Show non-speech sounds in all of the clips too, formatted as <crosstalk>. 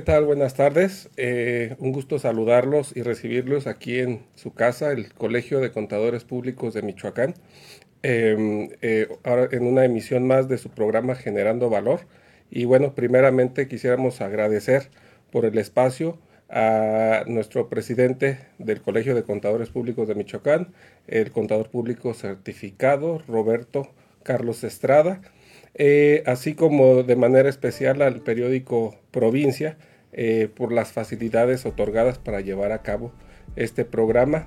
¿qué tal? Buenas tardes. Eh, un gusto saludarlos y recibirlos aquí en su casa, el Colegio de Contadores Públicos de Michoacán, em, eh, ahora en una emisión más de su programa Generando Valor. Y bueno, primeramente quisiéramos agradecer por el espacio a nuestro presidente del Colegio de Contadores Públicos de Michoacán, el contador público certificado Roberto Carlos Estrada, eh, así como de manera especial al periódico Provincia eh, por las facilidades otorgadas para llevar a cabo este programa.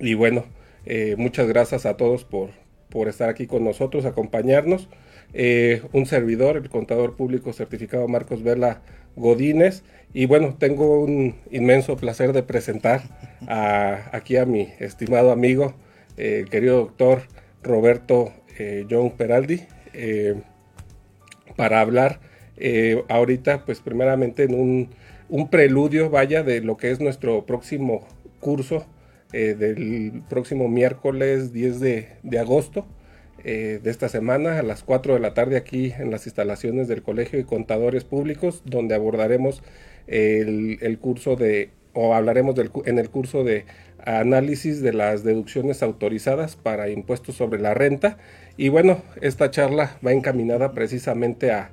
Y bueno, eh, muchas gracias a todos por, por estar aquí con nosotros, acompañarnos. un servidor, el contador público certificado Marcos Vela Godínez. Y bueno, tengo un inmenso placer de presentar aquí a mi estimado amigo, el querido doctor Roberto John Peraldi, eh, para hablar eh, ahorita, pues primeramente en un, preludio, vaya, de lo que es nuestro próximo curso eh, del próximo miércoles 10 de, agosto de esta semana a las 4 de la tarde aquí en las instalaciones del Colegio de Contadores Públicos, donde abordaremos el, el curso de, o hablaremos del, en el curso de análisis de las deducciones autorizadas para impuestos sobre la renta. Y bueno, esta charla va encaminada precisamente a,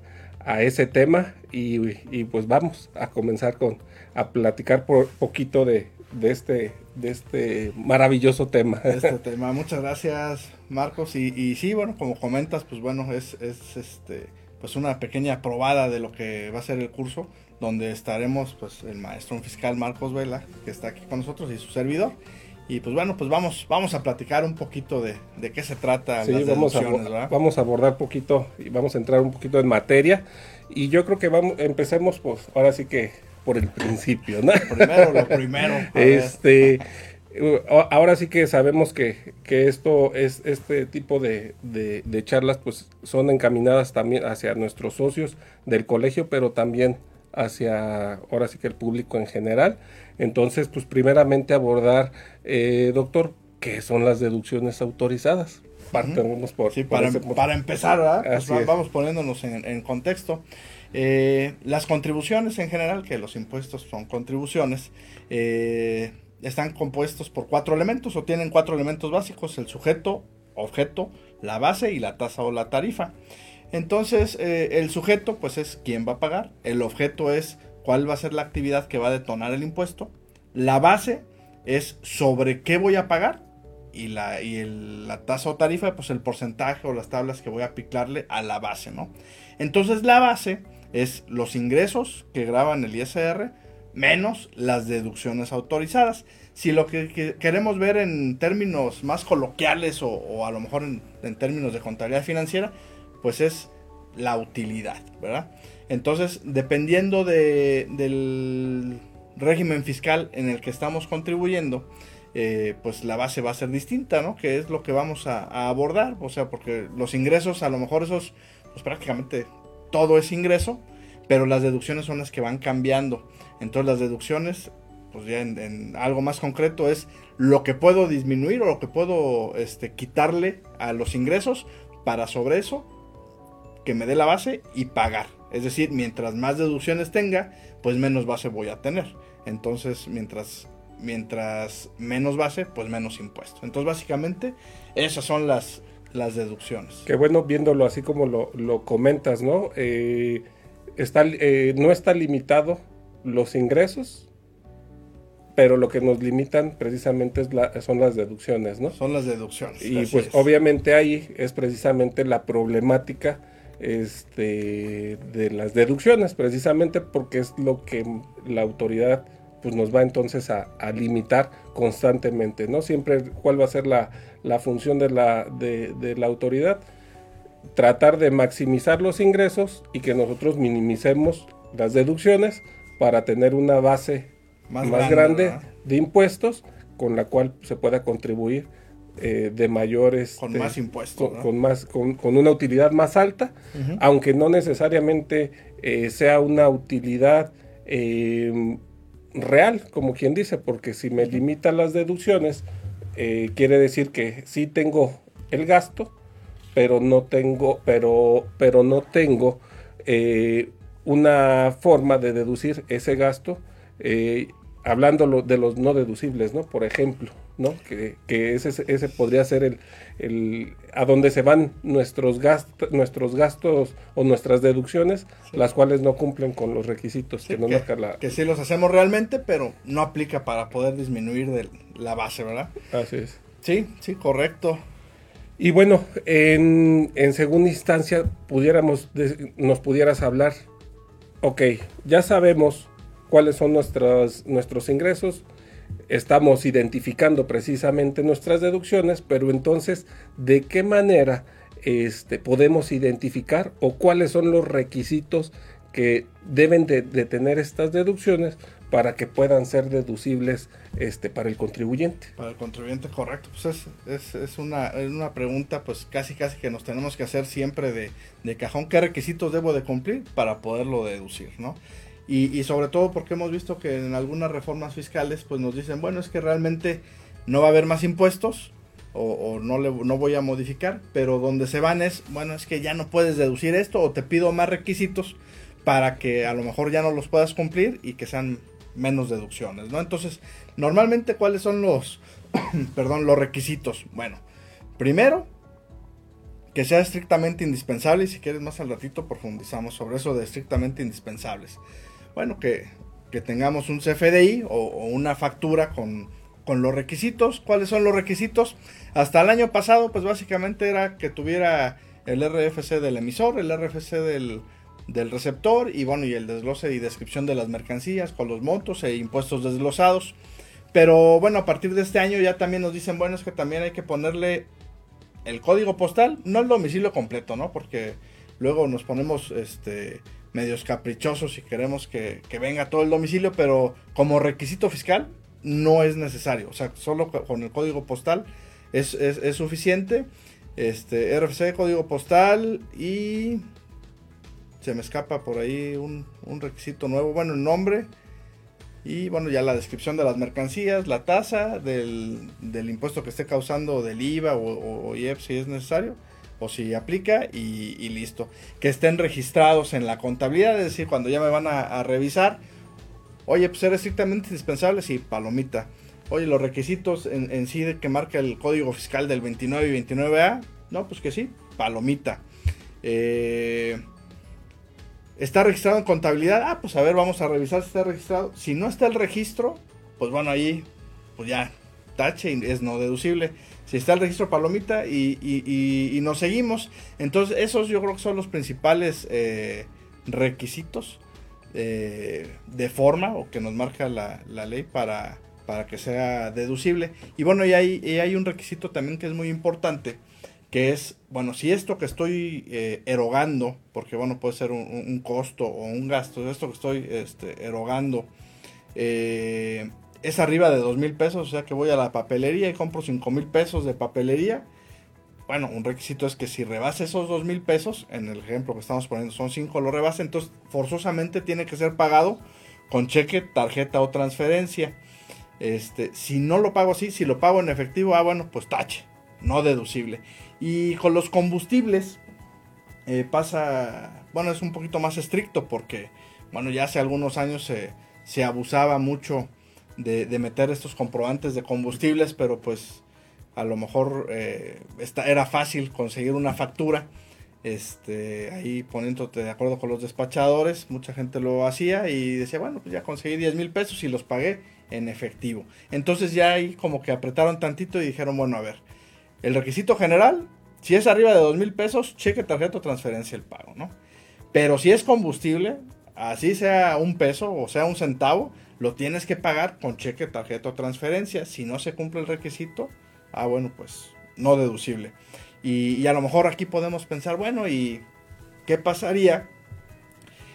ese tema y, pues vamos a comenzar con a platicar por poquito de, este de este maravilloso tema. Este <laughs> tema, muchas gracias Marcos y, y sí, bueno, como comentas, pues bueno, es, es este pues una pequeña probada de lo que va a ser el curso donde estaremos pues el maestro fiscal Marcos Vela, que está aquí con nosotros, y su servidor. Y pues bueno, pues vamos, vamos a platicar un poquito de, de qué se trata. Sí, vamos, a, vamos a abordar poquito y vamos a entrar un poquito en materia. Y yo creo que vamos, empecemos pues ahora sí que por el principio, ¿no? Primero, lo <laughs> primero. Este, ahora sí que sabemos que, que esto es este tipo de, de, de, charlas pues son encaminadas también hacia nuestros socios del colegio, pero también hacia ahora sí que el público en general. Entonces, pues primeramente abordar, eh, doctor, qué son las deducciones autorizadas. por, sí, para, para, empezar, pues vamos poniéndonos en, contexto. Eh, las contribuciones en general, que los impuestos son contribuciones, eh, están compuestos por cuatro elementos o tienen cuatro elementos básicos, el sujeto, objeto, la base y la tasa o la tarifa. Entonces, eh, el sujeto, pues es quién va a pagar. El objeto es cuál va a ser la actividad que va a detonar el impuesto. La base es sobre qué voy a pagar. Y la, y la tasa o tarifa, pues el porcentaje o las tablas que voy a aplicarle a la base, ¿no? Entonces, la base es los ingresos que graban el ISR menos las deducciones autorizadas. Si lo que, queremos ver en términos más coloquiales o, a lo mejor en, en términos de contabilidad financiera, pues es la utilidad, ¿verdad? Entonces, dependiendo del régimen fiscal en el que estamos contribuyendo, eh, pues la base va a ser distinta, ¿no? Que es lo que vamos a, abordar, o sea, porque los ingresos, a lo mejor esos, pues prácticamente todo es ingreso, pero las deducciones son las que van cambiando. Entonces las deducciones, pues ya en, algo más concreto es lo que puedo disminuir o lo que puedo este, quitarle a los ingresos para sobre eso que me dé la base y pagar. Es decir, mientras más deducciones tenga, pues menos base voy a tener. Entonces, mientras, mientras menos base, pues menos impuesto. Entonces, básicamente, esas son las, las deducciones. Qué bueno viéndolo así como lo, comentas, ¿no? Eh, está, eh, no está limitado los ingresos, pero lo que nos limitan precisamente es la, son las deducciones, ¿no? Son las deducciones. Y pues obviamente ahí es precisamente la problemática este, de las deducciones, precisamente porque es lo que la autoridad pues nos va entonces a, limitar constantemente, ¿no? Siempre cuál va a ser la, función de la, de, la autoridad, tratar de maximizar los ingresos y que nosotros minimicemos las deducciones para tener una base más, grande, de impuestos con la cual se pueda contribuir eh, de mayores... Con más impuestos. Con, más, con, una utilidad más alta, aunque no necesariamente eh, sea una utilidad eh, real, como quien dice, porque si me limita las deducciones, quiere decir que sí tengo el gasto, pero no tengo, pero, pero no tengo una forma de deducir ese gasto, eh, hablando de los no deducibles, ¿no? Por ejemplo, ¿no? Que, ese, ese, podría ser el, el, a donde se van nuestros gastos, nuestros gastos o nuestras deducciones, las cuales no cumplen con los requisitos que nos marca la... Que sí los hacemos realmente, pero no aplica para poder disminuir de la base, ¿verdad? Así es. Sí, sí, correcto. Y bueno, en, en segunda instancia, pudiéramos, nos pudieras hablar, ok, ya sabemos cuáles son nuestros, nuestros ingresos, estamos identificando precisamente nuestras deducciones, pero entonces, ¿de qué manera este, podemos identificar o cuáles son los requisitos que deben de, tener estas deducciones para que puedan ser deducibles este, para el contribuyente. Para el contribuyente, correcto. Pues es, es, una, una, pregunta pues casi casi que nos tenemos que hacer siempre de, de, cajón. ¿Qué requisitos debo de cumplir para poderlo deducir? ¿no? Y, sobre todo porque hemos visto que en algunas reformas fiscales pues nos dicen, bueno, es que realmente no va a haber más impuestos o, o no, le, no voy a modificar, pero donde se van es, bueno, es que ya no puedes deducir esto o te pido más requisitos para que a lo mejor ya no los puedas cumplir y que sean menos deducciones, ¿no? Entonces, normalmente, ¿cuáles son los, <clears throat> perdón, los requisitos? Bueno, primero, que sea estrictamente indispensable, y si quieres más al ratito profundizamos sobre eso de estrictamente indispensables. Bueno, que, que tengamos un CFDI o, una factura con, con, los requisitos. ¿Cuáles son los requisitos? Hasta el año pasado, pues básicamente era que tuviera el RFC del emisor, el RFC del, del receptor y bueno, y el desglose y descripción de las mercancías con los montos e impuestos desglosados. Pero bueno, a partir de este año ya también nos dicen, bueno, es que también hay que ponerle el código postal, no el domicilio completo, ¿no? Porque luego nos ponemos este medios caprichosos y queremos que, venga todo el domicilio, pero como requisito fiscal no es necesario. O sea, solo con el código postal es, es, suficiente. Este, RFC, código postal y se me escapa por ahí un, requisito nuevo, bueno, el nombre y bueno, ya la descripción de las mercancías, la tasa del, impuesto que esté causando del IVA o, IEP si es necesario o si aplica y, listo. Que estén registrados en la contabilidad, es decir, cuando ya me van a, revisar, oye, pues era estrictamente indispensable, sí, palomita. Oye, los requisitos en, en sí que marca el código fiscal del 29 y 29A, no, pues que sí, palomita. Eh, ¿Está registrado en contabilidad? Ah, pues a ver, vamos a revisar si está registrado. Si no está el registro, pues bueno, ahí, pues ya, tache, es no deducible. Si está el registro palomita y, y, nos seguimos. Entonces, esos yo creo que son los principales eh, requisitos eh, de forma o que nos marca la, ley para, para, que sea deducible. Y bueno, y hay, y hay un requisito también que es muy importante que es, bueno, si esto que estoy eh, erogando, porque bueno, puede ser un, costo o un gasto, esto que estoy este, erogando, eh, es arriba de dos mil pesos, o sea que voy a la papelería y compro cinco mil pesos de papelería, bueno, un requisito es que si rebasa esos dos mil pesos, en el ejemplo que estamos poniendo son cinco, lo rebasa, entonces forzosamente tiene que ser pagado con cheque, tarjeta o transferencia. Este, si no lo pago así, si lo pago en efectivo, ah, bueno, pues tache, no deducible. Y con los combustibles eh, pasa, bueno, es un poquito más estricto porque, bueno, ya hace algunos años se, se abusaba mucho de, meter estos comprobantes de combustibles, pero pues a lo mejor eh, era fácil conseguir una factura. Este, ahí poniéndote de acuerdo con los despachadores, mucha gente lo hacía y decía, bueno, pues ya conseguí 10 mil pesos y los pagué en efectivo. Entonces ya ahí como que apretaron tantito y dijeron, bueno, a ver, el requisito general, si es arriba de dos mil pesos, cheque, tarjeta o transferencia el pago, ¿no? Pero si es combustible, así sea un peso o sea un centavo, lo tienes que pagar con cheque, tarjeta o transferencia. Si no se cumple el requisito, ah, bueno, pues no deducible. Y, a lo mejor aquí podemos pensar, bueno, ¿y qué pasaría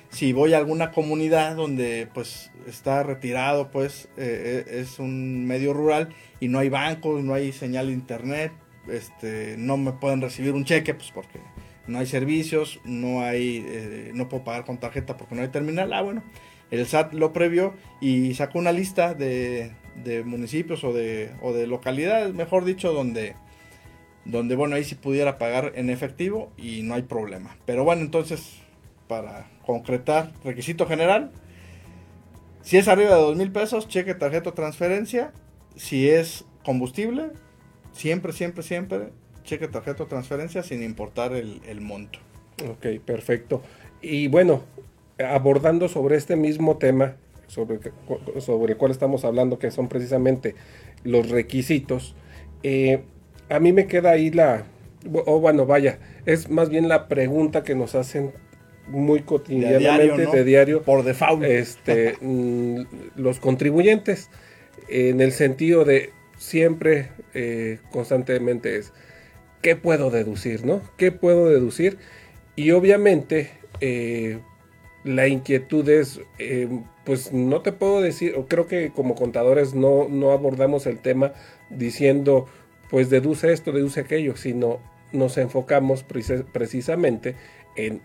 si voy a alguna comunidad donde pues está retirado, pues eh, eh, es un medio rural y no hay bancos, no hay señal de internet, este, no me pueden recibir un cheque, pues porque no hay servicios, no hay, eh, no puedo pagar con tarjeta porque no hay terminal. Ah, bueno, el SAT lo previó y sacó una lista de, municipios o de, localidades, mejor dicho, donde, donde, bueno, ahí sí pudiera pagar en efectivo y no hay problema. Pero bueno, entonces, para concretar, requisito general, si es arriba de dos mil pesos, cheque tarjeta transferencia. Si es combustible, siempre, siempre, siempre, cheque tarjeta transferencia sin importar el, el monto. Ok, perfecto. Y bueno, abordando sobre este mismo tema, sobre, sobre el cual estamos hablando, que son precisamente los requisitos, eh, a mí me queda ahí la, o bueno, vaya, es más bien la pregunta que nos hacen muy cotidianamente de diario, por default. este <laughs> mm, los contribuyentes en el sentido de siempre eh, constantemente es qué puedo deducir no qué puedo deducir y obviamente eh, la inquietud es eh, pues no te puedo decir o creo que como contadores no no abordamos el tema diciendo pues deduce esto deduce aquello sino nos enfocamos precisamente en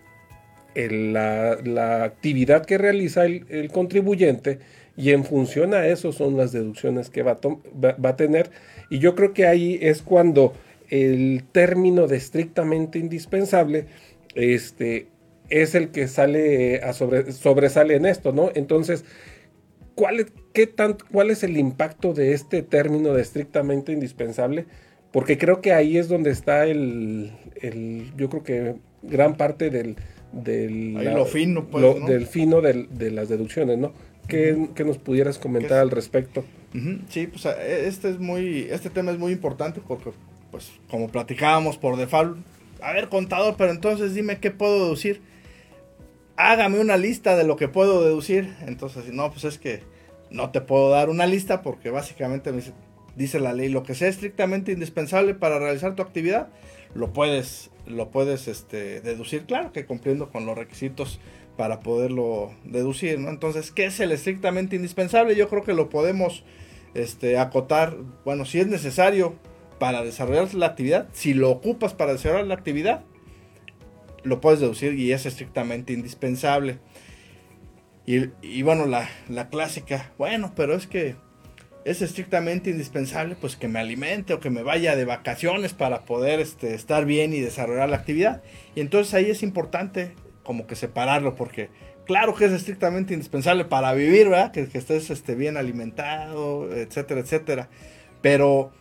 la, actividad que realiza el, contribuyente y en función a eso son las deducciones que va a, va, a tener. Y yo creo que ahí es cuando el término de estrictamente indispensable este, es el que sale a sobre, sobresale en esto, ¿no? Entonces, ¿cuál, qué tan, ¿cuál es el impacto de este término de estrictamente indispensable? Porque creo que ahí es donde está el, el yo creo que gran parte del, del, fino, pues, del fino de las deducciones, ¿no? ¿Qué, nos pudieras comentar al respecto? Sí, pues e, este es muy, este tema es muy importante porque, pues, como platicábamos por default, a ver, contador, pero entonces dime qué puedo deducir. Hágame una lista de lo que puedo deducir. Entonces, no, pues es que no te puedo dar una lista porque básicamente dice, dice la ley, lo que sea estrictamente indispensable para realizar tu actividad, lo puedes lo puedes este, deducir, claro que cumpliendo con los requisitos para poderlo deducir. Entonces, ¿qué es el estrictamente indispensable? Yo creo que lo podemos este, acotar, bueno, si es necesario para desarrollar la actividad, si lo ocupas para desarrollar la actividad, lo puedes deducir y es estrictamente indispensable. Y, bueno, la, la clásica, bueno, pero es que es estrictamente indispensable pues que me alimente o que me vaya de vacaciones para poder este, estar bien y desarrollar la actividad. Y entonces ahí es importante como que separarlo porque claro que es estrictamente indispensable para vivir, ¿verdad? Que, estés este, bien alimentado, etcétera, etcétera. Pero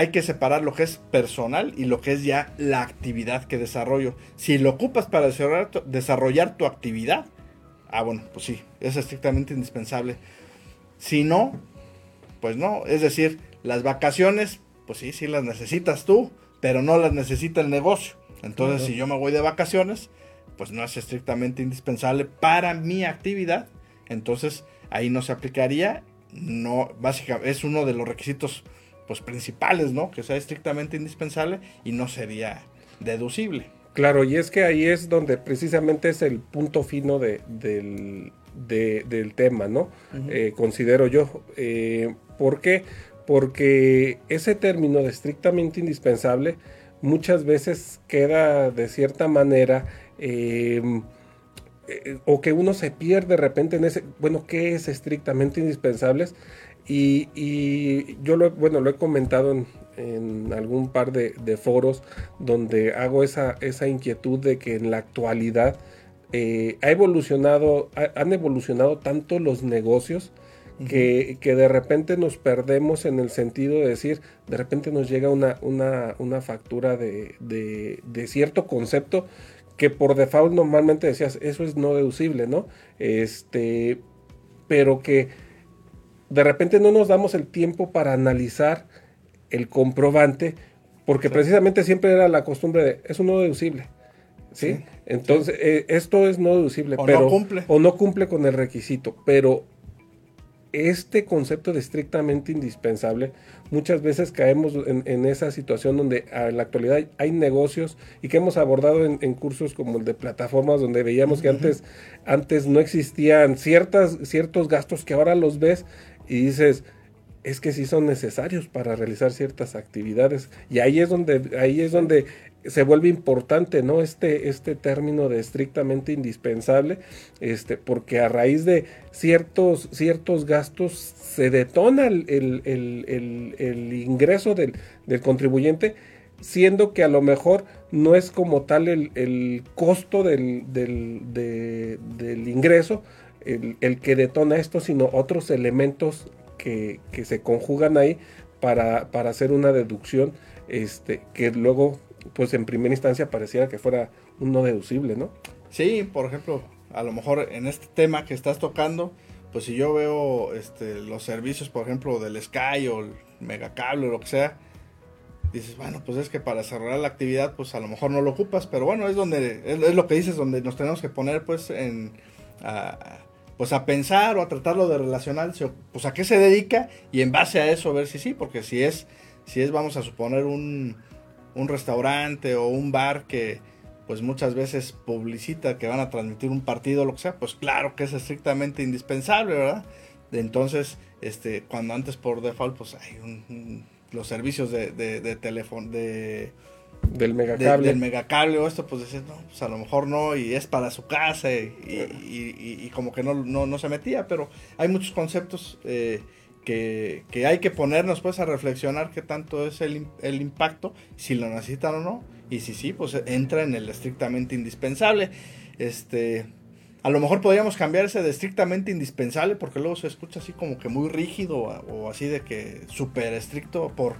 hay que separar lo que es personal y lo que es ya la actividad que desarrollo. Si lo ocupas para desarrollar desarrollar tu actividad, ah bueno, pues sí, es estrictamente indispensable. Si no, pues no, es decir, las vacaciones, pues sí, sí las necesitas tú, pero no las necesita el negocio. Entonces, si yo me voy de vacaciones, pues no es estrictamente indispensable para mi actividad. Entonces, ahí no se aplicaría. No, básicamente, es uno de los requisitos pues, principales, ¿no? Que sea estrictamente indispensable y no sería deducible. Claro, y es que ahí es donde precisamente es el punto fino de, del, del tema, ¿no? Eh, considero yo. Eh, ¿Por qué? Porque ese término de estrictamente indispensable muchas veces queda de cierta manera em, eh, o que uno se pierde de repente en ese, bueno, ¿qué es estrictamente indispensable? Y, yo lo, bueno, lo he comentado en, algún par de, foros donde hago esa, esa inquietud de que en la actualidad eh, ha evolucionado, han evolucionado tanto los negocios que, de repente nos perdemos en el sentido de decir, de repente nos llega una, una, factura de, de, cierto concepto que por default normalmente decías, eso es no deducible, ¿no? Este, pero que de repente no nos damos el tiempo para analizar el comprobante, porque precisamente siempre era la costumbre de, es un no deducible. ¿sí? Entonces, eh, esto es no deducible, o pero, no cumple. o no cumple con el requisito, pero este concepto de estrictamente indispensable, muchas veces caemos en, esa situación donde en la actualidad hay negocios y que hemos abordado en, cursos como el de plataformas donde veíamos que antes, antes no existían ciertas, ciertos gastos que ahora los ves y dices, es que sí son necesarios para realizar ciertas actividades y ahí es donde ahí es donde se vuelve importante, ¿no? Este, este término de estrictamente indispensable, este, porque a raíz de ciertos, ciertos gastos se detona el, ingreso del, contribuyente siendo que a lo mejor no es como tal el, costo del, del, ingreso el, que detona esto, sino otros elementos que, se conjugan ahí para, para, hacer una deducción este, que luego, pues en primera instancia pareciera que fuera un no deducible, ¿no? Sí, por ejemplo, a lo mejor en este tema que estás tocando, pues si yo veo este, los servicios, por ejemplo, del Sky o el Megacable o lo que sea, dices, bueno, pues es que para desarrollar la actividad, pues a lo mejor no lo ocupas, pero bueno, es donde, es, lo que dices, donde nos tenemos que poner, pues, en, pues a pensar o a tratarlo de relacionar, pues a qué se dedica y en base a eso ver si sí, porque si es, si es, vamos a suponer un, un restaurante o un bar que, pues muchas veces publicita que van a transmitir un partido o lo que sea, pues claro que es estrictamente indispensable, ¿verdad? Entonces, este, cuando antes por default, pues hay un los servicios de, de, teléfono, de, del megacable. del megacable o esto, pues decías, no, pues a lo mejor no, y es para su casa, y, como que no, no, se metía, pero hay muchos conceptos eh, que, que, hay que ponernos pues a reflexionar qué tanto es el, el, impacto, si lo necesitan o no, y si sí, pues entra en el estrictamente indispensable. Este, a lo mejor podríamos cambiar ese de estrictamente indispensable porque luego se escucha así como que muy rígido o así de que súper estricto por...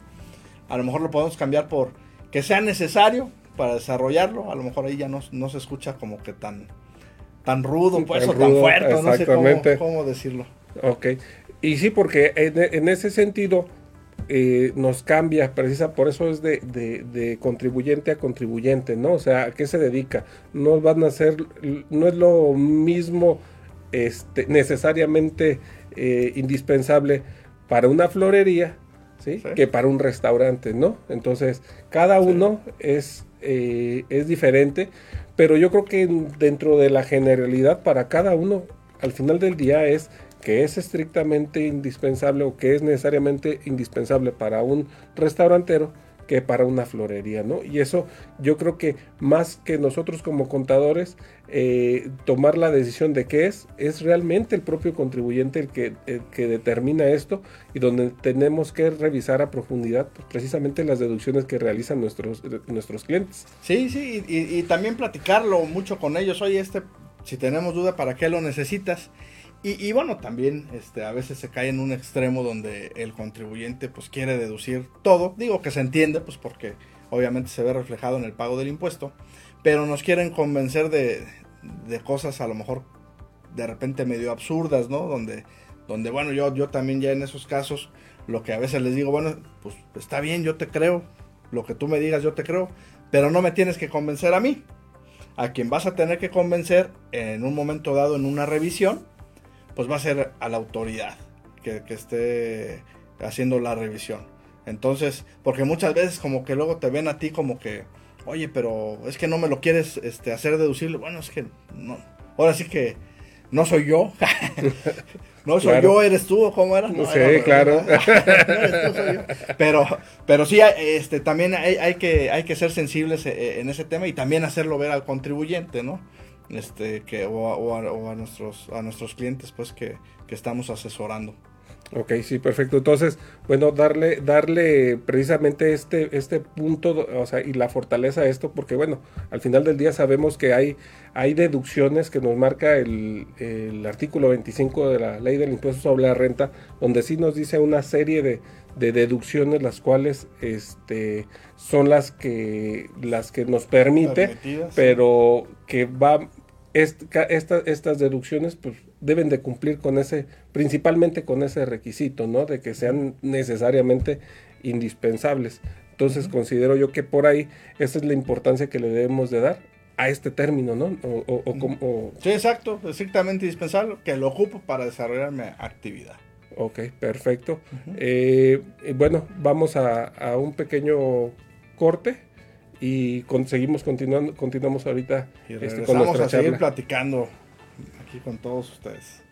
A lo mejor lo podemos cambiar por que sea necesario para desarrollarlo. A lo mejor ahí ya no, no se escucha como que tan, tan rudo, pues, o tan fuerte, no sé cómo, cómo, decirlo. Ok. Y sí, porque en, en ese sentido eh, nos cambia, precisa, por eso es de, contribuyente a contribuyente, ¿no? O sea, ¿a qué se dedica? No van a ser, no es lo mismo este, necesariamente eh, indispensable para una florería, ¿sí? Que para un restaurante, ¿no? Entonces, cada uno es, eh, es diferente, pero yo creo que dentro de la generalidad para cada uno, al final del día es que es estrictamente indispensable o que es necesariamente indispensable para un restaurantero que para una florería, ¿no? Y eso yo creo que más que nosotros como contadores eh, tomar la decisión de qué es, es realmente el propio contribuyente el que, que determina esto y donde tenemos que revisar a profundidad pues, precisamente las deducciones que realizan nuestros, nuestros clientes. Sí, sí, y, y también platicarlo mucho con ellos. Oye, este, si tenemos duda, ¿para qué lo necesitas? Y, bueno, también este, a veces se cae en un extremo donde el contribuyente pues quiere deducir todo. Digo que se entiende, pues porque obviamente se ve reflejado en el pago del impuesto. Pero nos quieren convencer de, de cosas a lo mejor de repente medio absurdas, ¿no? Donde, donde bueno, yo, yo también ya en esos casos, lo que a veces les digo, bueno, pues está bien, yo te creo. Lo que tú me digas, yo te creo. Pero no me tienes que convencer a mí. A quien vas a tener que convencer en un momento dado en una revisión pues va a ser a la autoridad que, esté haciendo la revisión. Entonces, porque muchas veces como que luego te ven a ti como que, oye, pero es que no me lo quieres este, hacer deducible. Bueno, es que no. Ahora sí que no soy yo. <laughs> no soy yo, eres tú, ¿o cómo era? No, sí, claro. <laughs> Pero, pero sí, este, también hay, hay, que, hay que ser sensibles eh, en ese tema y también hacerlo ver al contribuyente, ¿no? Este, que, o, a, nuestros, a nuestros clientes pues que, estamos asesorando. Ok, sí, perfecto. Entonces, bueno, darle, darle precisamente este, este punto, o sea, y la fortaleza a esto, porque bueno, al final del día sabemos que hay, hay deducciones que nos marca el, el artículo 25 de la ley del impuesto sobre la renta, donde sí nos dice una serie de, de deducciones las cuales este son las que las que nos permite pero que va estas deducciones pues, deben de cumplir con ese, principalmente con ese requisito, ¿no? De que sean necesariamente indispensables. Entonces considero yo que por ahí esa es la importancia que le debemos de dar a este término, ¿no? O, Sí, exacto, estrictamente indispensable, que lo ocupo para desarrollar mi actividad. Ok, perfecto. Eh, bueno, vamos a, a un pequeño corte y seguimos continuando, continuamos ahorita y este, con a seguir platicando aquí con todos ustedes.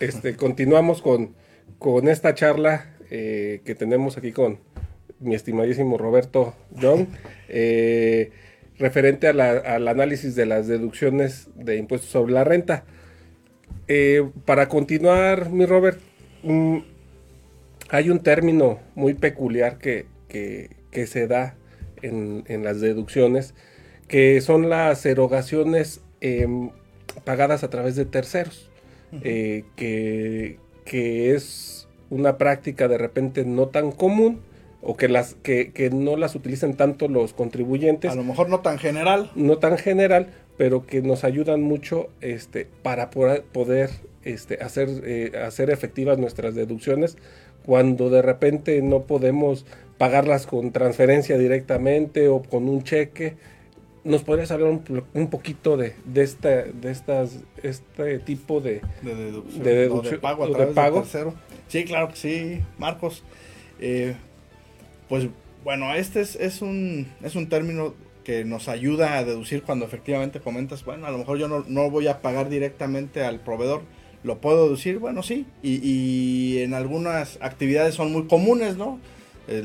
Este, continuamos con, con esta charla eh, que tenemos aquí con mi estimadísimo Roberto John, eh, referente al análisis de las deducciones de impuestos sobre la renta. Eh, para continuar, mi Robert, mm, hay un término muy peculiar que, se da en, las deducciones, que son las erogaciones em, pagadas a través de terceros, eh, que, que, es una práctica de repente no tan común o que, las, que, que no las utilicen tanto los contribuyentes. A lo mejor no tan general. No tan general, pero que nos ayudan mucho este, para poder, este, hacer, eh, hacer efectivas nuestras deducciones cuando de repente no podemos pagarlas con transferencia directamente o con un cheque. ¿Nos podrías hablar un, poquito de, de, esta, de estas, este tipo de, de deducción, de, deducción, de pago a través de pago? tercero? Sí, claro que sí, Marcos. Eh, pues bueno, este es, es, un, es un término que nos ayuda a deducir cuando efectivamente comentas, bueno, a lo mejor yo no, voy a pagar directamente al proveedor, lo puedo deducir, bueno, sí, y, en algunas actividades son muy comunes, ¿no?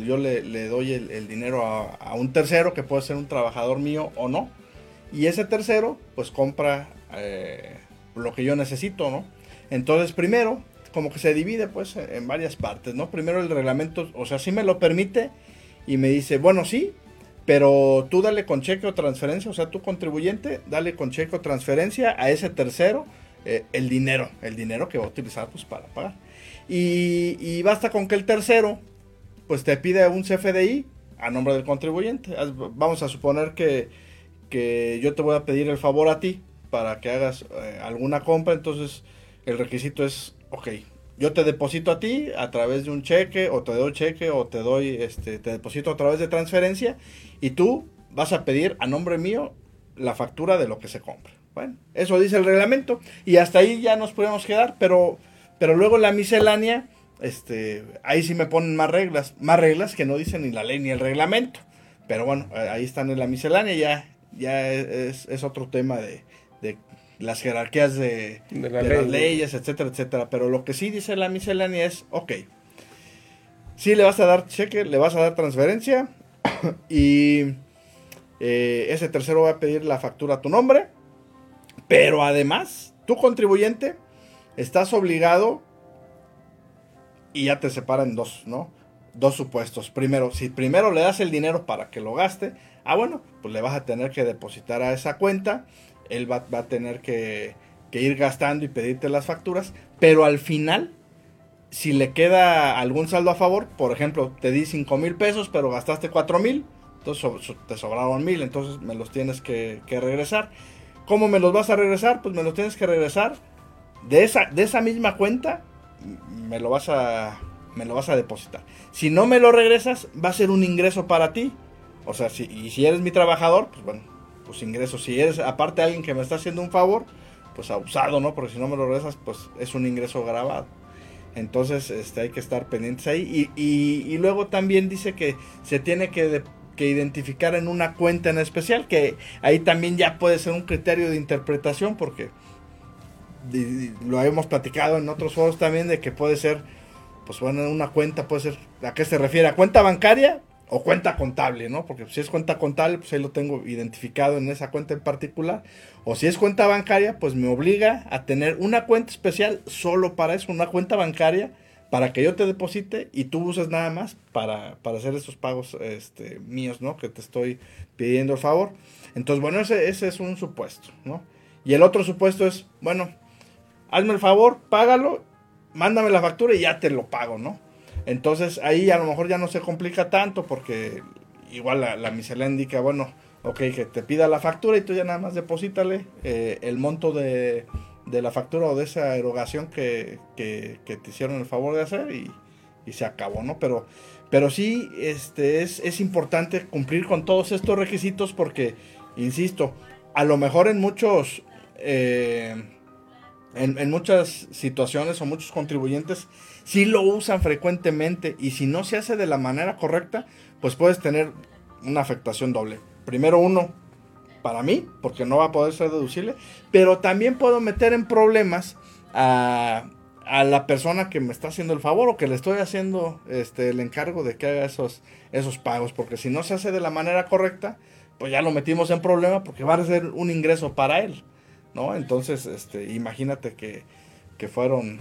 Yo le, doy el, dinero a, un tercero que puede ser un trabajador mío o no, y ese tercero pues compra eh, lo que yo necesito, ¿no? Entonces primero, como que se divide pues en varias partes, ¿no? Primero el reglamento, o sea, sí me lo permite y me dice, bueno, sí, pero tú dale con cheque o transferencia, o sea, tu contribuyente, dale con cheque o transferencia a ese tercero eh, el dinero, el dinero que va a utilizar pues, para pagar. Y, basta con que el tercero, pues te pide un CFDI a nombre del contribuyente. Vamos a suponer que, que yo te voy a pedir el favor a ti para que hagas eh, alguna compra, entonces el requisito es, ok, yo te deposito a ti a través de un cheque o te doy cheque o te doy este te deposito a través de transferencia y tú vas a pedir a nombre mío la factura de lo que se compra. Bueno, eso dice el reglamento y hasta ahí ya nos podemos quedar, pero pero luego la miscelánea este ahí sí me ponen más reglas, más reglas que no dicen ni la ley ni el reglamento. Pero bueno, ahí están en la miscelánea ya ya es, es otro tema de, de las jerarquías de, las leyes, etcétera, etcétera. Pero lo que sí dice la miscelánea es, ok, sí le vas a dar cheque, le vas a dar transferencia <coughs> y eh, ese tercero va a pedir la factura a tu nombre, pero además, tu contribuyente, estás obligado y ya te separan dos, ¿no? Dos supuestos. Primero, si primero le das el dinero para que lo gaste, ah, bueno, pues le vas a tener que depositar a esa cuenta él va, a tener que, ir gastando y pedirte las facturas, pero al final, si le queda algún saldo a favor, por ejemplo, te di 5 mil pesos, pero gastaste 4 mil, entonces te sobraron mil, entonces me los tienes que, regresar. ¿Cómo me los vas a regresar? Pues me los tienes que regresar de esa, de esa misma cuenta, me lo vas a me lo vas a depositar. Si no me lo regresas, va a ser un ingreso para ti. O sea, si, y si eres mi trabajador, pues bueno, pues ingresos. Si eres aparte alguien que me está haciendo un favor, pues abusado, ¿no? Porque si no me lo regresas, pues es un ingreso grabado. Entonces este, hay que estar pendientes ahí. Y, y, luego también dice que se tiene que, que, identificar en una cuenta en especial, que ahí también ya puede ser un criterio de interpretación, porque lo hemos platicado en otros foros también, de que puede ser, pues bueno, una cuenta puede ser, ¿a qué se refiere? ¿A cuenta bancaria? o cuenta contable, ¿no? Porque si es cuenta contable, pues ahí lo tengo identificado en esa cuenta en particular. O si es cuenta bancaria, pues me obliga a tener una cuenta especial solo para eso, una cuenta bancaria para que yo te deposite y tú uses nada más para, hacer esos pagos este, míos, ¿no? Que te estoy pidiendo el favor. Entonces, bueno, ese, ese es un supuesto, ¿no? Y el otro supuesto es, bueno, hazme el favor, págalo, mándame la factura y ya te lo pago, ¿no? Entonces ahí a lo mejor ya no se complica tanto porque igual la, la indica, bueno, ok, que te pida la factura y tú ya nada más deposítale eh, el monto de, la factura o de esa erogación que, te hicieron el favor de hacer y, se acabó, ¿no? Pero, pero sí este, es, es importante cumplir con todos estos requisitos porque, insisto, a lo mejor en muchos... Eh, en, muchas situaciones o muchos contribuyentes si lo usan frecuentemente y si no se hace de la manera correcta, pues puedes tener una afectación doble. Primero uno, para mí, porque no va a poder ser deducible, pero también puedo meter en problemas a, a, la persona que me está haciendo el favor o que le estoy haciendo este, el encargo de que haga esos, esos pagos. Porque si no se hace de la manera correcta, pues ya lo metimos en problema porque va a ser un ingreso para él. ¿No? Entonces, este, imagínate que, que fueron,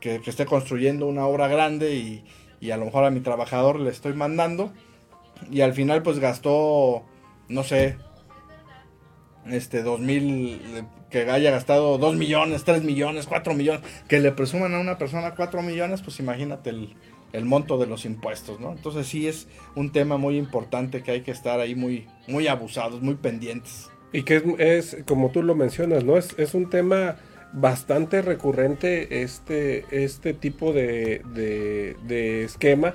que, esté construyendo una obra grande y, y a lo mejor a mi trabajador le estoy mandando y al final pues gastó, no sé, este, dos mil, que haya gastado dos millones, tres millones, cuatro millones, que le presuman a una persona cuatro millones, pues imagínate el, el monto de los impuestos, ¿no? Entonces sí es un tema muy importante que hay que estar ahí muy, muy abusados, muy pendientes. Y que es, es como tú lo mencionas, ¿no? Es, es un tema bastante recurrente este, este tipo de, de, de esquema,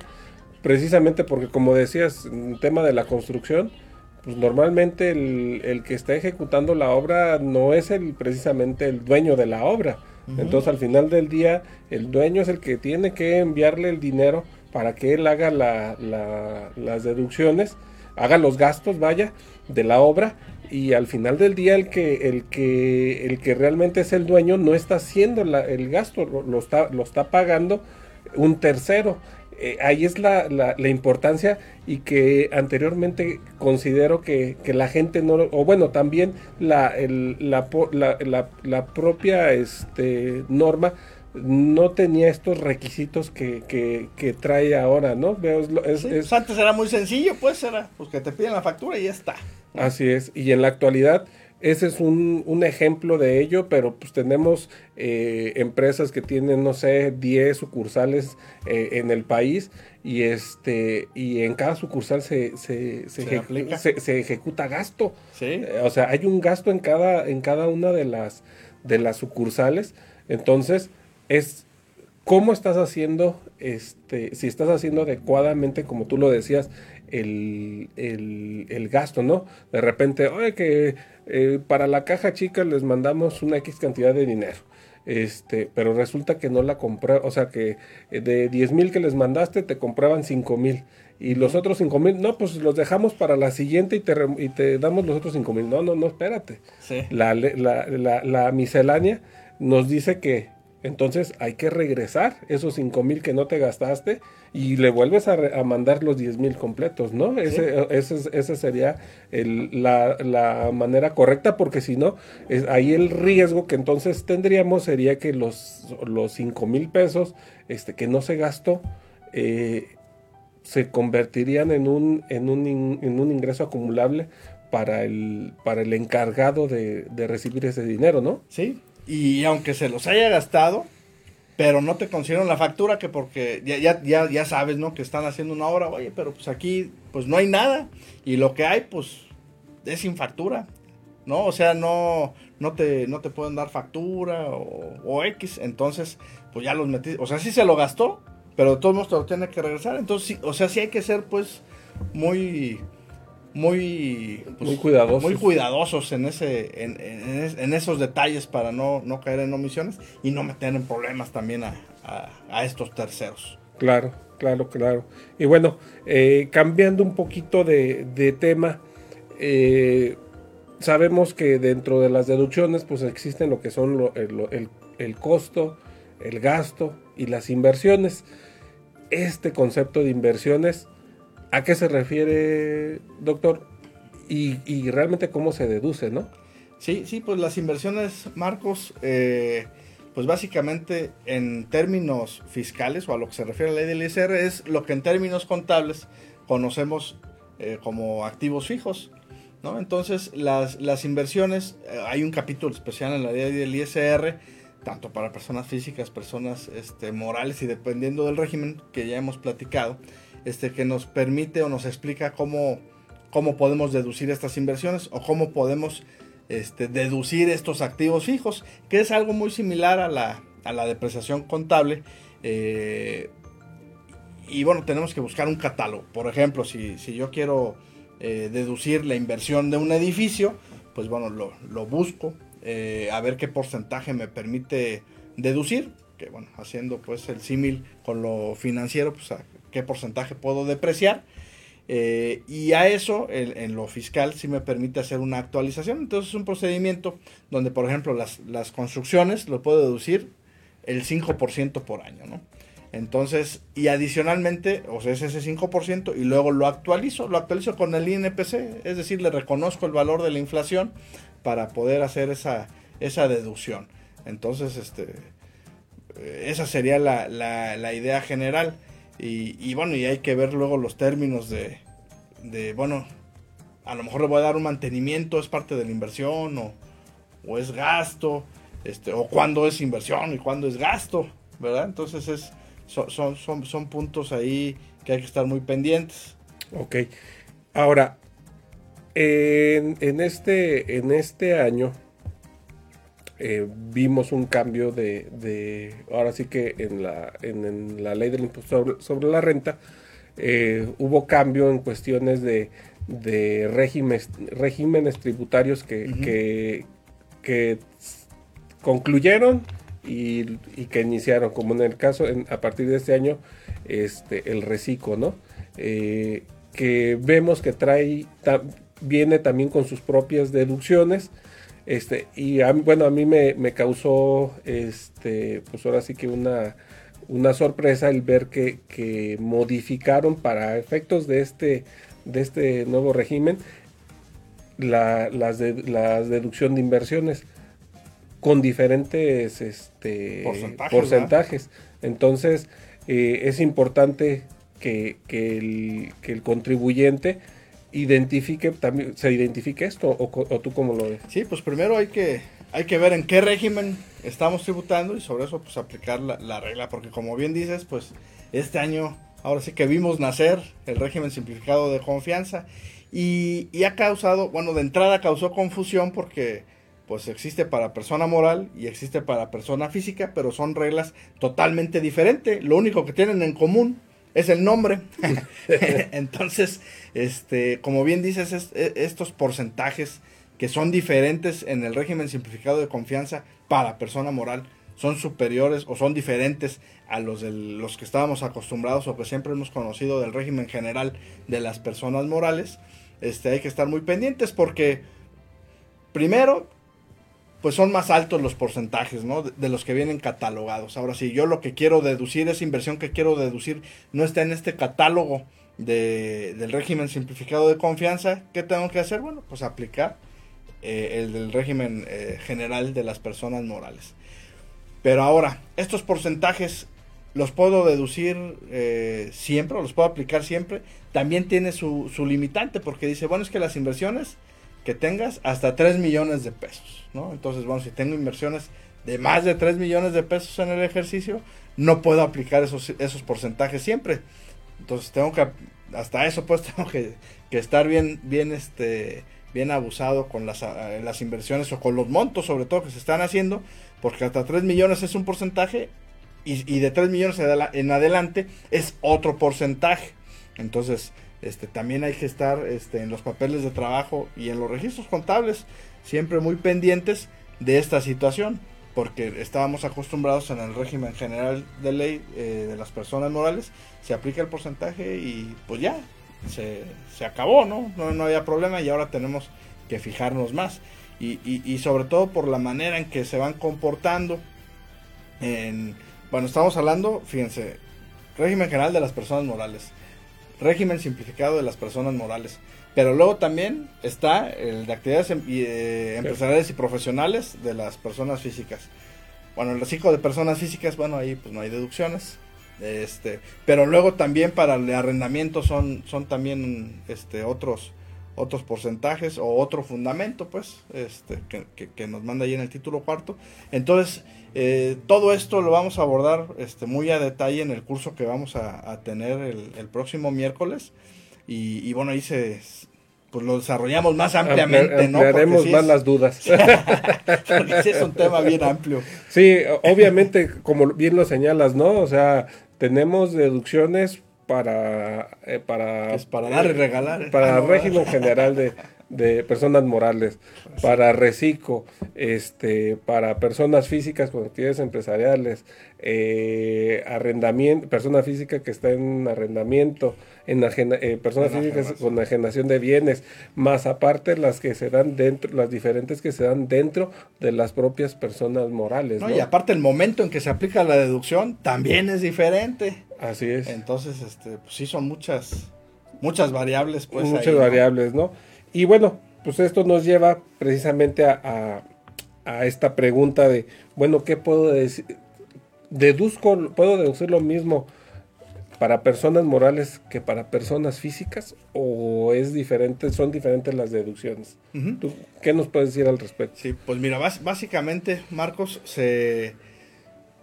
precisamente porque como decías, el tema de la construcción, pues normalmente el, el, que está ejecutando la obra no es el precisamente el dueño de la obra. Entonces al final del día el dueño es el que tiene que enviarle el dinero para que él haga la, la, las deducciones, haga los gastos, vaya, de la obra y al final del día el que el que el que realmente es el dueño no está haciendo la, el gasto, lo, está lo está pagando un tercero. Eh, ahí es la, la, la, importancia y que anteriormente considero que, que, la gente no, o bueno, también la, el, la, la, la, propia este, norma no tenía estos requisitos que, que, que trae ahora, ¿no? Veo, es, es, pues antes era muy sencillo, pues era, pues que te piden la factura y ya está. Así es, y en la actualidad ese es un, un ejemplo de ello, pero pues tenemos eh, empresas que tienen, no sé, 10 sucursales eh, en el país y este y en cada sucursal se, se, se, ¿Se, ejecuta, se ejecuta gasto. ¿Sí? Eh, o sea, hay un gasto en cada, en cada una de las, de las sucursales. Entonces, es cómo estás haciendo, este, si estás haciendo adecuadamente, como tú lo decías, el, el, el gasto, ¿no? De repente, oye, que eh, para la caja chica les mandamos una X cantidad de dinero. Este, pero resulta que no la compré, o sea que eh, de 10 mil que les mandaste te compraban 5 mil y los otros 5 mil, no, pues los dejamos para la siguiente y te, y te damos los otros 5 mil. No, no, no, espérate. Sí. La, la, la, la miscelánea nos dice que entonces hay que regresar esos 5 mil que no te gastaste y le vuelves a, a mandar los 10 mil completos, ¿no? ¿Sí? Ese, ese, ese, sería el, la, la, manera correcta porque si no, es, ahí el riesgo que entonces tendríamos sería que los, los 5 mil pesos este, que no se gastó eh, se convertirían en un, en, un, en un ingreso acumulable para el, para el encargado de, de recibir ese dinero, ¿no? Sí, y aunque se los haya gastado, pero no te consiguieron la factura que porque ya, ya, ya, ya sabes, ¿no? Que están haciendo una hora, oye, pero pues aquí pues no hay nada y lo que hay pues es sin factura, ¿no? O sea, no, no, te, no te pueden dar factura o, o X, entonces pues ya los metí, o sea, sí se lo gastó, pero de todos modos te lo tiene que regresar, entonces sí, o sea, sí hay que ser pues muy muy, pues, muy cuidadosos. Muy cuidadosos en, ese, en, en, en, esos detalles para no, no caer en omisiones y no meter en problemas también a, a, a estos terceros. Claro, claro, claro. Y bueno, eh, cambiando un poquito de, de tema, eh, sabemos que dentro de las deducciones pues existen lo que son lo, el, el, el costo, el gasto y las inversiones. Este concepto de inversiones ¿A qué se refiere, doctor? Y, realmente cómo se deduce, ¿no? Sí, sí, pues las inversiones, Marcos, eh, pues básicamente en términos fiscales o a lo que se refiere a la ley del ISR es lo que en términos contables conocemos eh, como activos fijos. ¿no? Entonces, las, las inversiones, eh, hay un capítulo especial en la ley del ISR, tanto para personas físicas, personas este, morales y dependiendo del régimen que ya hemos platicado este, que nos permite o nos explica cómo, cómo podemos deducir estas inversiones o cómo podemos este, deducir estos activos fijos, que es algo muy similar a la, a la depreciación contable. Eh, y bueno, tenemos que buscar un catálogo. Por ejemplo, si, si yo quiero eh, deducir la inversión de un edificio, pues bueno, lo, lo busco, eh, a ver qué porcentaje me permite deducir, que bueno, haciendo pues el símil con lo financiero, pues qué porcentaje puedo depreciar. Eh, y a eso, en, lo fiscal, sí me permite hacer una actualización. Entonces es un procedimiento donde, por ejemplo, las, las construcciones lo puedo deducir el 5% por año, ¿no? Entonces, y adicionalmente, o sea, es ese 5% y luego lo actualizo, lo actualizo con el INPC, es decir, le reconozco el valor de la inflación para poder hacer esa, esa deducción. Entonces, este, esa sería la, la, idea general. Y, bueno, y hay que ver luego los términos de, de, bueno, a lo mejor le voy a dar un mantenimiento, es parte de la inversión o, o es gasto, este, o cuándo es inversión y cuándo es gasto, ¿verdad? Entonces es, son, son, son, puntos ahí que hay que estar muy pendientes. Ok. Ahora, en, en este, en este año eh, vimos un cambio de, ahora sí que en la, en, la ley del impuesto sobre, la renta, eh, hubo cambio en cuestiones de, de regímenes, regímenes tributarios que, que, concluyeron y, que iniciaron, como en el caso, a partir de este año, este, el reciclo, ¿no? Eh, que vemos que trae, viene también con sus propias deducciones, este, y bueno, a mí me, causó, este, pues ahora sí que una, una sorpresa el ver que, modificaron para efectos de este, de este nuevo régimen la, las, de, deducción de inversiones con diferentes este, porcentajes. Entonces, eh, es importante que, el, que el contribuyente identifique también se identifique esto o, tú cómo lo ves. Sí pues primero hay que hay que ver en qué régimen estamos tributando y sobre eso pues aplicar la, regla porque como bien dices pues este año ahora sí que vimos nacer el régimen simplificado de confianza y, y ha causado bueno de entrada causó confusión porque pues existe para persona moral y existe para persona física pero son reglas totalmente diferentes. Lo único que tienen en común es el nombre. <laughs> <laughs> Entonces, este, como bien dices, e, estos porcentajes que son diferentes en el régimen simplificado de confianza para persona moral son superiores o son diferentes a los de los que estábamos acostumbrados o que siempre hemos conocido del régimen general de las personas morales. Este, hay que estar muy pendientes porque primero pues son más altos los porcentajes, ¿no? De, los que vienen catalogados. Ahora, si yo lo que quiero deducir, esa inversión que quiero deducir, no está en este catálogo de, del régimen simplificado de confianza, ¿qué tengo que hacer? Bueno, pues aplicar eh, el del régimen eh, general de las personas morales. Pero ahora, estos porcentajes los puedo deducir eh, siempre, los puedo aplicar siempre. También tiene su, su limitante, porque dice, bueno, es que las inversiones que tengas hasta 3 millones de pesos, ¿no? Entonces, bueno, si tengo inversiones de más de 3 millones de pesos en el ejercicio, no puedo aplicar esos, esos porcentajes siempre. Entonces, tengo que, hasta eso, pues, <laughs> tengo que, estar bien, bien, este, bien abusado con las, eh, las inversiones o con los montos, sobre todo, que se están haciendo, porque hasta 3 millones es un porcentaje y, y de 3 millones en adelante es otro porcentaje. Entonces, este, también hay que estar este, en los papeles de trabajo y en los registros contables, siempre muy pendientes de esta situación, porque estábamos acostumbrados en el régimen general de ley eh, de las personas morales, se aplica el porcentaje y pues ya, se, acabó, ¿no? ¿no? No había problema y ahora tenemos que fijarnos más. Y, y, sobre todo por la manera en que se van comportando. En, bueno, estamos hablando, fíjense, régimen general de las personas morales régimen simplificado de las personas morales. Pero luego también está el de actividades em, eh, empresariales y profesionales de las personas físicas. Bueno, el reciclo de personas físicas, bueno, ahí pues no hay deducciones. Este, pero luego también para el arrendamiento son, son también este, otros, otros porcentajes o otro fundamento, pues, este, que, que, nos manda ahí en el título cuarto. Entonces, eh, todo esto lo vamos a abordar este, muy a detalle en el curso que vamos a, tener el, próximo miércoles. Y, bueno, ahí se, pues lo desarrollamos más ampliamente, ¿no? Más las dudas. <laughs> porque es un tema bien amplio. Sí, obviamente, como bien lo señalas, ¿no? O sea, tenemos deducciones para... Eh, para, para dar y regalar. Para el régimen general de, de personas morales, para reciclo, este, para personas físicas con actividades empresariales, eh, arrendamiento, persona física que está en arrendamiento, en eh, personas físicas con enajenación de bienes, más aparte las que se dan dentro, las diferentes que se dan dentro de las propias personas morales. Y aparte el momento en que se aplica la deducción también es diferente. Así es. Entonces, este, pues sí son muchas, muchas variables. Pues, muchas variables, ¿no? Y bueno, pues esto nos lleva precisamente a, a esta pregunta de, bueno, ¿qué puedo decir? Deduzco, ¿puedo deducir lo mismo para personas morales que para personas físicas o es diferente, son diferentes las deducciones? ¿Qué nos puedes decir al respecto? Sí, pues mira, básicamente, Marcos, se,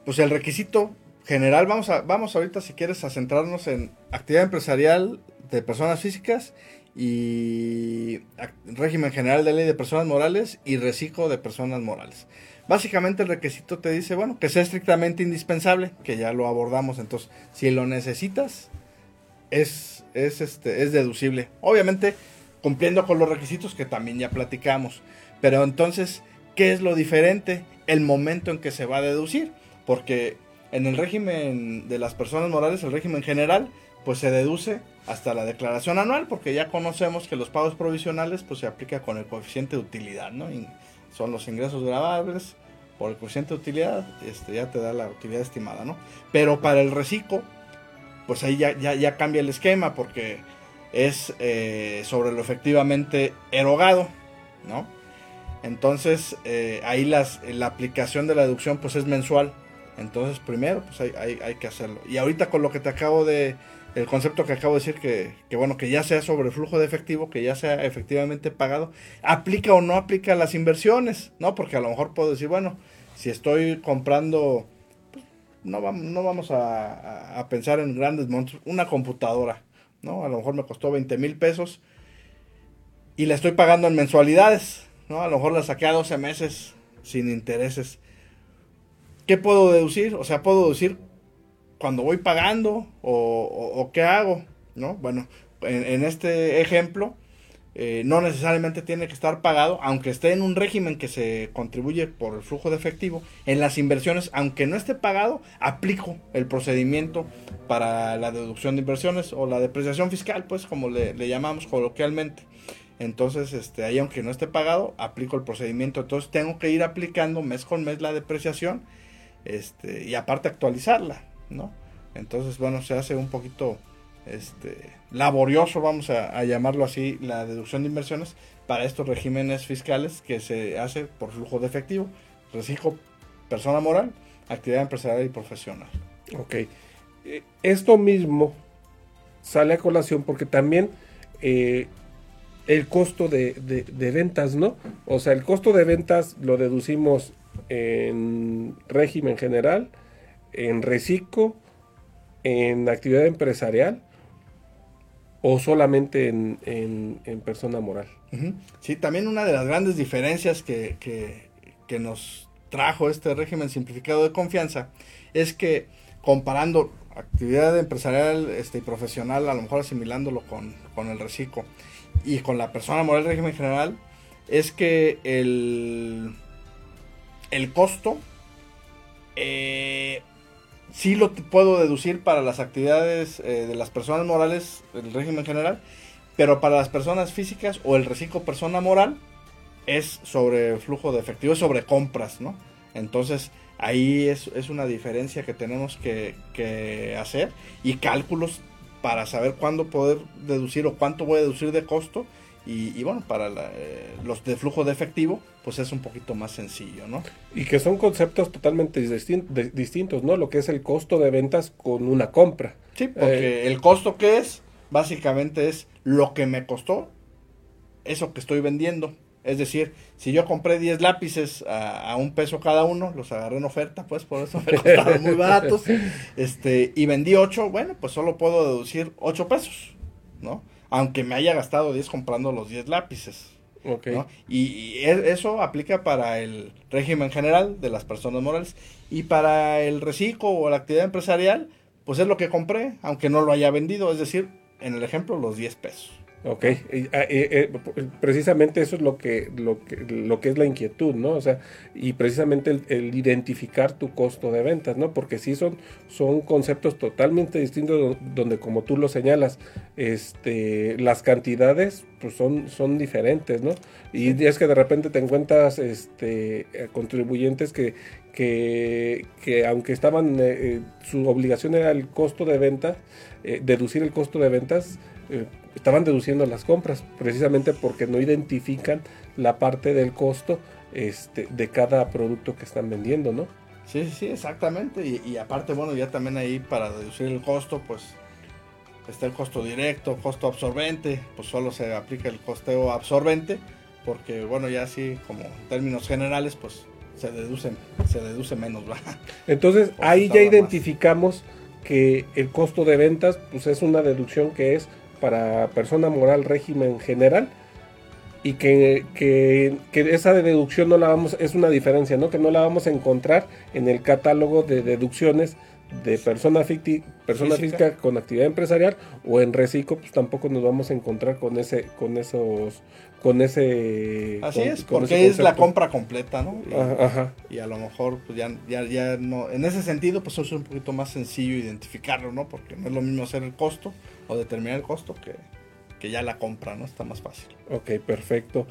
pues el requisito general, vamos a, vamos ahorita si quieres a centrarnos en actividad empresarial de personas físicas y régimen general de ley de personas morales y reciclo de personas morales. Básicamente el requisito te dice, bueno, que sea estrictamente indispensable, que ya lo abordamos, entonces si lo necesitas, es, es, este, es deducible. Obviamente cumpliendo con los requisitos que también ya platicamos. Pero entonces, ¿qué es lo diferente? El momento en que se va a deducir. Porque en el régimen de las personas morales, el régimen general, pues se deduce hasta la declaración anual, porque ya conocemos que los pagos provisionales pues se aplica con el coeficiente de utilidad, ¿no? Son los ingresos grabables por el coeficiente de utilidad, este, ya te da la utilidad estimada, ¿no? Pero para el reciclo, pues ahí ya, ya, cambia el esquema porque es eh, sobre lo efectivamente erogado, ¿no? Entonces eh, ahí las, la aplicación de la deducción pues es mensual. Entonces primero pues hay, hay, que hacerlo. Y ahorita con lo que te acabo de, el concepto que acabo de decir, que, bueno, que ya sea sobre flujo de efectivo, que ya sea efectivamente pagado, aplica o no aplica las inversiones, ¿no? Porque a lo mejor puedo decir, bueno, si estoy comprando, pues, no, vamos, no vamos a, pensar en grandes montos, una computadora, ¿no? A lo mejor me costó 20 mil pesos y la estoy pagando en mensualidades, ¿no? A lo mejor la saqué a 12 meses sin intereses. ¿Qué puedo deducir? O sea, puedo deducir cuando voy pagando o, qué hago, ¿no? Bueno, en, este ejemplo eh, no necesariamente tiene que estar pagado, aunque esté en un régimen que se contribuye por el flujo de efectivo. En las inversiones, aunque no esté pagado, aplico el procedimiento para la deducción de inversiones o la depreciación fiscal, pues como le, le llamamos coloquialmente. Entonces, este, ahí aunque no esté pagado, aplico el procedimiento. Entonces tengo que ir aplicando mes con mes la depreciación este, y aparte actualizarla. ¿No? Entonces, bueno, se hace un poquito este, laborioso, vamos a, llamarlo así, la deducción de inversiones para estos regímenes fiscales que se hace por flujo de efectivo, reciclo persona moral, actividad empresarial y profesional. Ok. Eh, esto mismo sale a colación porque también eh, el costo de, de, ventas, ¿no? O sea, el costo de ventas lo deducimos en régimen general en reciclo, en actividad empresarial o solamente en, persona moral. Sí, también una de las grandes diferencias que, nos trajo este régimen simplificado de confianza es que comparando actividad empresarial este, y profesional, a lo mejor asimilándolo con, el reciclo y con la persona moral régimen general, es que el, el costo eh, sí lo puedo deducir para las actividades eh, de las personas morales, el régimen general, pero para las personas físicas o el reciclo persona moral es sobre flujo de efectivo, es sobre compras, ¿no? Entonces ahí es, una diferencia que tenemos que, hacer y cálculos para saber cuándo poder deducir o cuánto voy a deducir de costo y, bueno, para eh, los de flujo de efectivo, pues es un poquito más sencillo, ¿no? Y que son conceptos totalmente distintos, ¿no? Lo que es el costo de ventas con una compra. Sí, porque eh, el costo que es, básicamente es lo que me costó eso que estoy vendiendo. Es decir, si yo compré 10 lápices a, un peso cada uno, los agarré en oferta, pues por eso me <laughs> costaron muy baratos, este, y vendí 8, bueno, pues solo puedo deducir 8 pesos, ¿no? Aunque me haya gastado 10 comprando los 10 lápices. Y, e, eso aplica para el régimen general de las personas morales. Y para el reciclo o la actividad empresarial, pues es lo que compré, aunque no lo haya vendido. Es decir, en el ejemplo, los 10 pesos. Ok, precisamente eso es lo que, lo, que, lo que es la inquietud, ¿no? O sea, y precisamente el, identificar tu costo de ventas, ¿no? Porque sí son, son conceptos totalmente distintos donde como tú lo señalas, este, las cantidades pues son, son diferentes, ¿no? Y es que de repente te encuentras este, contribuyentes que, que, que aunque estaban, eh, eh, su obligación era el costo de ventas, eh, deducir el costo de ventas, estaban deduciendo las compras, precisamente porque no identifican la parte del costo este, de cada producto que están vendiendo, ¿no? Sí, sí, exactamente. Y, aparte, bueno, ya también ahí para deducir el costo, pues está el costo directo, costo absorbente, pues solo se aplica el costeo absorbente, porque bueno, ya así como en términos generales, pues se deduce, se deduce menos. Entonces ahí ya identificamos que el costo de ventas, pues es una deducción que es para persona moral régimen general y que, que, esa deducción no la vamos, es una diferencia, ¿no? Que no la vamos a encontrar en el catálogo de deducciones de persona, persona física. con actividad empresarial o en reciclo pues tampoco nos vamos a encontrar con ese con esos con ese así es porque es la compra completa no y, y a lo mejor pues ya, ya, ya no en ese sentido pues es un poquito más sencillo identificarlo no porque no es lo mismo hacer el costo o determinar el costo que, que ya la compra no está más fácil. Ok perfecto.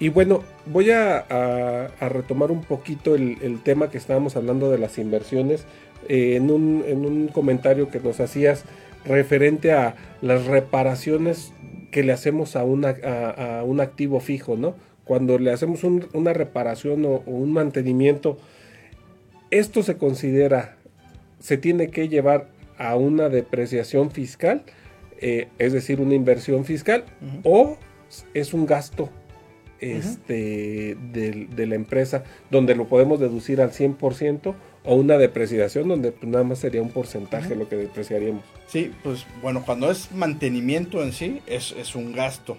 Y bueno, voy a, a, retomar un poquito el, el, tema que estábamos hablando de las inversiones eh, en, un, en, un, comentario que nos hacías referente a las reparaciones que le hacemos a, una, a, un activo fijo, ¿no? Cuando le hacemos una reparación o, un mantenimiento, esto se considera, se tiene que llevar a una depreciación fiscal, eh, es decir, una inversión fiscal, o es un gasto este, de, la empresa donde lo podemos deducir al 100% o una depreciación donde pues, nada más sería un porcentaje lo que depreciaríamos. Sí, pues bueno, cuando es mantenimiento en sí es, es un gasto.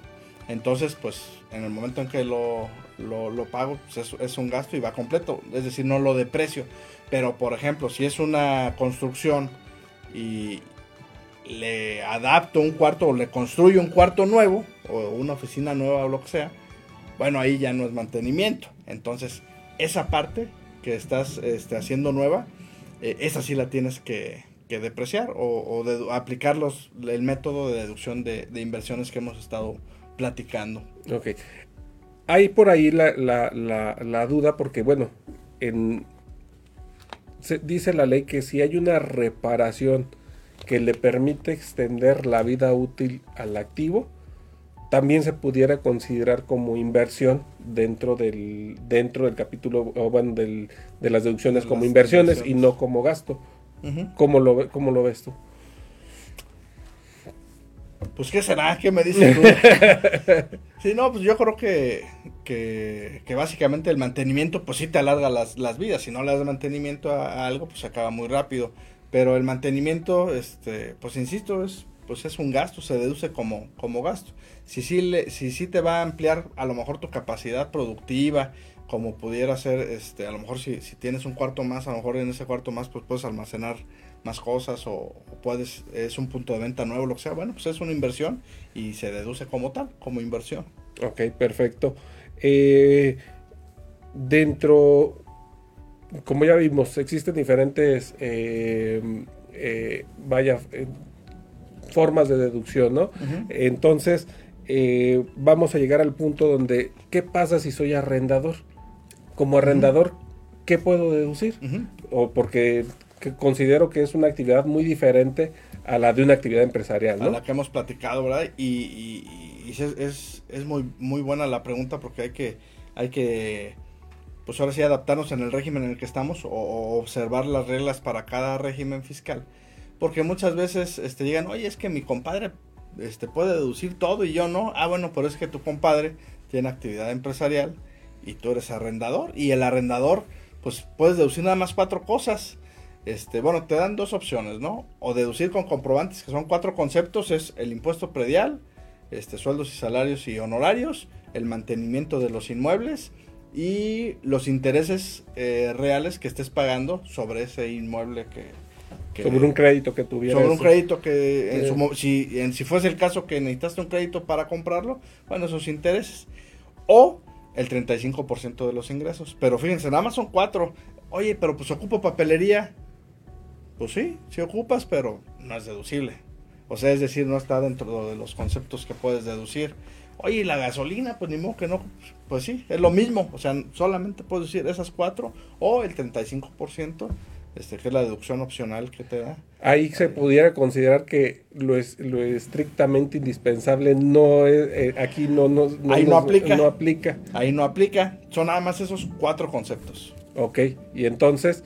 Entonces, pues en el momento en que lo, lo, pago, pues es, un gasto y va completo. Es decir, no lo deprecio. Pero, por ejemplo, si es una construcción y le adapto un cuarto o le construyo un cuarto nuevo o una oficina nueva o lo que sea, bueno, ahí ya no es mantenimiento. Entonces, esa parte que estás este, haciendo nueva, eh, esa sí la tienes que, depreciar o, de, aplicar el método de deducción de, inversiones que hemos estado platicando. Ok. Hay por ahí la, duda porque, bueno, en, dice la ley que si hay una reparación que le permite extender la vida útil al activo, también se pudiera considerar como inversión dentro del dentro del capítulo o bueno, del, de las deducciones como inversiones, y no como gasto. ¿Cómo, lo, ¿Cómo lo ves tú? Pues qué será, ¿qué me dices tú? <laughs> sí, no, pues yo creo que, que, básicamente el mantenimiento pues sí te alarga las, las vidas. Si no le das mantenimiento a, a algo, pues acaba muy rápido. Pero el mantenimiento, este, pues insisto, es pues es un gasto, se deduce como, como gasto. Si sí, le, si sí te va a ampliar a lo mejor tu capacidad productiva, como pudiera ser, este, a lo mejor si, si tienes un cuarto más, a lo mejor en ese cuarto más pues puedes almacenar más cosas o, puedes, es un punto de venta nuevo, lo que sea, bueno, pues es una inversión y se deduce como tal, como inversión. Ok, perfecto. Eh, dentro, como ya vimos, existen diferentes, eh, eh, vaya, formas de deducción, ¿no? Entonces, eh, vamos a llegar al punto donde, ¿qué pasa si soy arrendador? Como arrendador, ¿qué puedo deducir? O porque considero que es una actividad muy diferente a la de una actividad empresarial, ¿no? A la que hemos platicado, ¿verdad? Y, es, es, muy, muy buena la pregunta porque hay que, hay que, pues ahora sí, adaptarnos en el régimen en el que estamos o observar las reglas para cada régimen fiscal. Porque muchas veces este, llegan, oye, es que mi compadre este, puede deducir todo y yo no. Ah, bueno, pero es que tu compadre tiene actividad empresarial y tú eres arrendador. Y el arrendador, pues puedes deducir nada más cuatro cosas. Este, bueno, te dan dos opciones, ¿no? O deducir con comprobantes, que son cuatro conceptos, es el impuesto predial, este, sueldos y salarios y honorarios, el mantenimiento de los inmuebles y los intereses eh, reales que estés pagando sobre ese inmueble que, sobre un crédito que tuviera. Sobre un crédito que, en su, si, en, si fuese el caso que necesitaste un crédito para comprarlo, bueno, esos intereses. O el 35% de los ingresos. Pero fíjense, nada más son cuatro. Oye, pero pues ocupo papelería. Pues sí, sí ocupas, pero no es deducible. O sea, es decir, no está dentro de los conceptos que puedes deducir. Oye, la gasolina? Pues ni modo que no. Pues sí, es lo mismo. O sea, solamente puedes decir esas cuatro o el 35%, este, que es la deducción opcional que te da. Ahí se pudiera considerar que lo, es, lo estrictamente indispensable no es, eh, aquí no, no, Ahí no, aplica. no aplica. Ahí no aplica. Son nada más esos cuatro conceptos. Ok, y entonces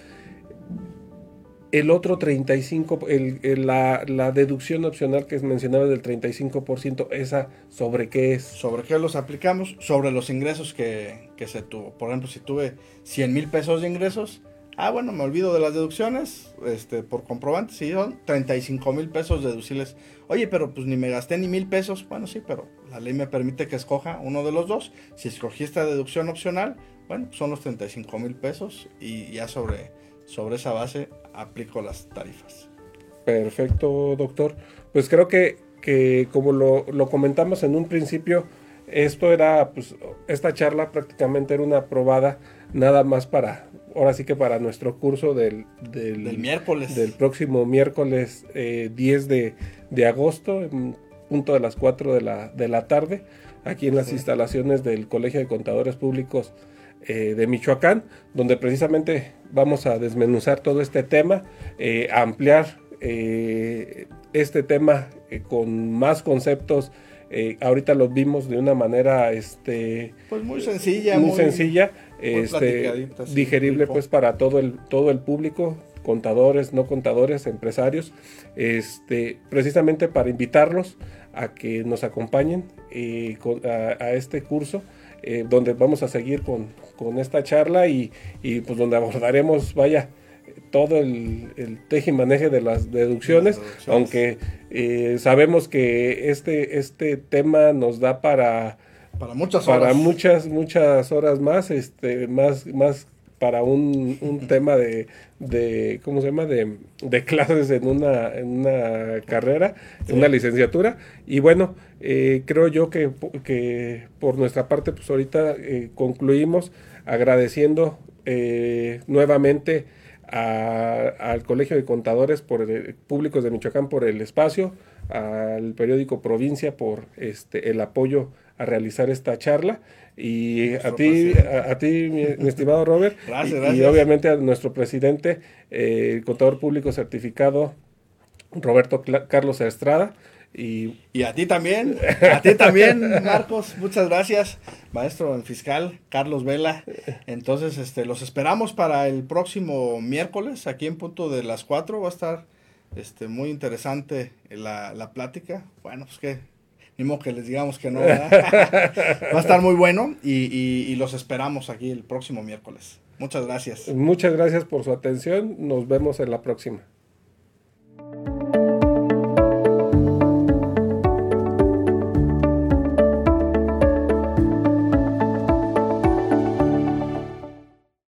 el otro 35, el, la, la, deducción opcional que es mencionaba del 35%, ¿esa sobre qué es? ¿Sobre qué los aplicamos? Sobre los ingresos que, que se tuvo. Por ejemplo, si tuve 100 mil pesos de ingresos, ah, bueno, me olvido de las deducciones este, por comprobante, sí, son 35 mil pesos deducibles. Oye, pero pues ni me gasté ni mil pesos. Bueno, sí, pero la ley me permite que escoja uno de los dos. Si escogí esta deducción opcional, bueno, pues son los 35 mil pesos y ya sobre, sobre esa base aplico las tarifas. Perfecto, doctor. Pues creo que, que como lo, lo, comentamos en un principio, esto era, pues, esta charla prácticamente era una probada nada más para, ahora sí que para nuestro curso del, del, miércoles. Del próximo miércoles 10 eh, de, agosto, en punto de las 4 de la, de la tarde, aquí en las instalaciones del Colegio de Contadores Públicos eh, de Michoacán, donde precisamente vamos a desmenuzar todo este tema, eh, ampliar eh, este tema con más conceptos. Ahorita lo vimos de una manera este pues muy sencilla muy, sencilla este, digerible pues para todo el todo el público contadores no contadores empresarios este precisamente para invitarlos a que nos acompañen a, este curso donde vamos a seguir con, con esta charla y, y, pues donde abordaremos, vaya, todo el, el teje y maneje de las deducciones, aunque eh, sabemos que este, este tema nos da para para muchas horas. Para muchas, muchas horas más, este, más, más para un, un <laughs> tema de, de, ¿cómo se llama? De, de clases en una, en una carrera, en una licenciatura. Y bueno, eh, creo yo que, que, por nuestra parte, pues ahorita eh, concluimos agradeciendo eh, nuevamente al Colegio de Contadores por Públicos de Michoacán por el espacio, al periódico Provincia por este el apoyo a realizar esta charla. Y a ti, a, ti mi, estimado Robert, <laughs> y, obviamente a nuestro presidente, eh, el contador público certificado Roberto Carlos Estrada. Y, y, a ti también, a ti también, <laughs> Marcos, muchas gracias, maestro en fiscal, Carlos Vela. Entonces, este, los esperamos para el próximo miércoles, aquí en punto de las 4, va a estar este, muy interesante la, la plática. Bueno, pues que, ni modo que les digamos que no, <laughs> va a estar muy bueno y, y, y los esperamos aquí el próximo miércoles. Muchas gracias. Muchas gracias por su atención, nos vemos en la próxima.